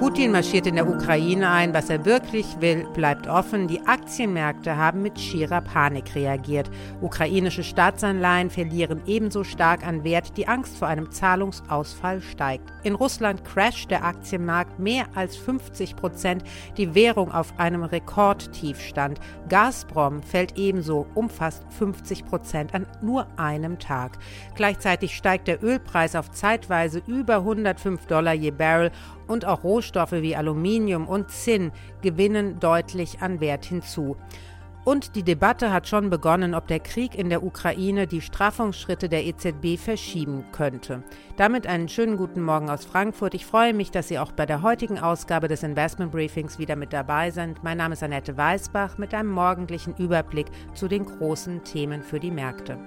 Putin marschiert in der Ukraine ein. Was er wirklich will, bleibt offen. Die Aktienmärkte haben mit schierer Panik reagiert. Ukrainische Staatsanleihen verlieren ebenso stark an Wert. Die Angst vor einem Zahlungsausfall steigt. In Russland crasht der Aktienmarkt mehr als 50 Prozent. Die Währung auf einem Rekordtiefstand. Gazprom fällt ebenso um fast 50 Prozent an nur einem Tag. Gleichzeitig steigt der Ölpreis auf zeitweise über 105 Dollar je Barrel und auch Rohstoffe wie Aluminium und Zinn gewinnen deutlich an Wert hinzu. Und die Debatte hat schon begonnen, ob der Krieg in der Ukraine die Straffungsschritte der EZB verschieben könnte. Damit einen schönen guten Morgen aus Frankfurt. Ich freue mich, dass Sie auch bei der heutigen Ausgabe des Investment Briefings wieder mit dabei sind. Mein Name ist Annette Weißbach mit einem morgendlichen Überblick zu den großen Themen für die Märkte.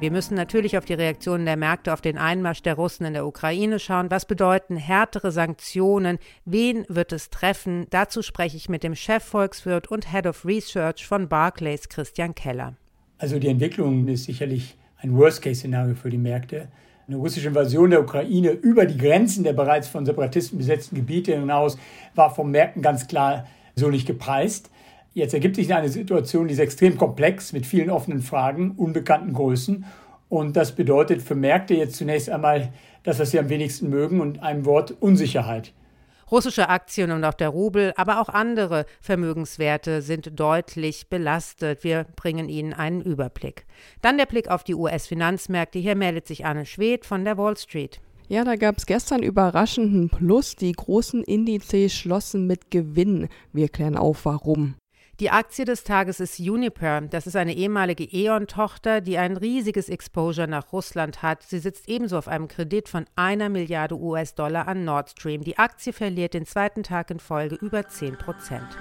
Wir müssen natürlich auf die Reaktionen der Märkte auf den Einmarsch der Russen in der Ukraine schauen. Was bedeuten härtere Sanktionen? Wen wird es treffen? Dazu spreche ich mit dem Chefvolkswirt und Head of Research von Barclays, Christian Keller. Also die Entwicklung ist sicherlich ein Worst-Case-Szenario für die Märkte. Eine russische Invasion der Ukraine über die Grenzen der bereits von Separatisten besetzten Gebiete hinaus war vom Märkten ganz klar so nicht gepreist. Jetzt ergibt sich eine Situation, die ist extrem komplex mit vielen offenen Fragen, unbekannten Größen. Und das bedeutet für Märkte jetzt zunächst einmal das, was sie am wenigsten mögen und einem Wort Unsicherheit. Russische Aktien und auch der Rubel, aber auch andere Vermögenswerte sind deutlich belastet. Wir bringen Ihnen einen Überblick. Dann der Blick auf die US-Finanzmärkte. Hier meldet sich Anne Schwedt von der Wall Street. Ja, da gab es gestern überraschenden Plus. Die großen Indizes schlossen mit Gewinn. Wir klären auf, warum. Die Aktie des Tages ist Uniper. Das ist eine ehemalige E.ON-Tochter, die ein riesiges Exposure nach Russland hat. Sie sitzt ebenso auf einem Kredit von einer Milliarde US-Dollar an Nord Stream. Die Aktie verliert den zweiten Tag in Folge über 10 Prozent.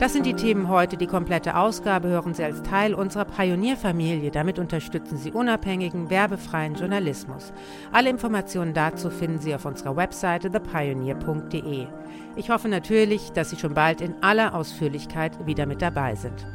Das sind die Themen heute. Die komplette Ausgabe hören Sie als Teil unserer Pionierfamilie. Damit unterstützen Sie unabhängigen, werbefreien Journalismus. Alle Informationen dazu finden Sie auf unserer Webseite thepioneer.de. Ich hoffe natürlich, dass Sie schon bald in aller Ausführlichkeit wieder mit dabei sind.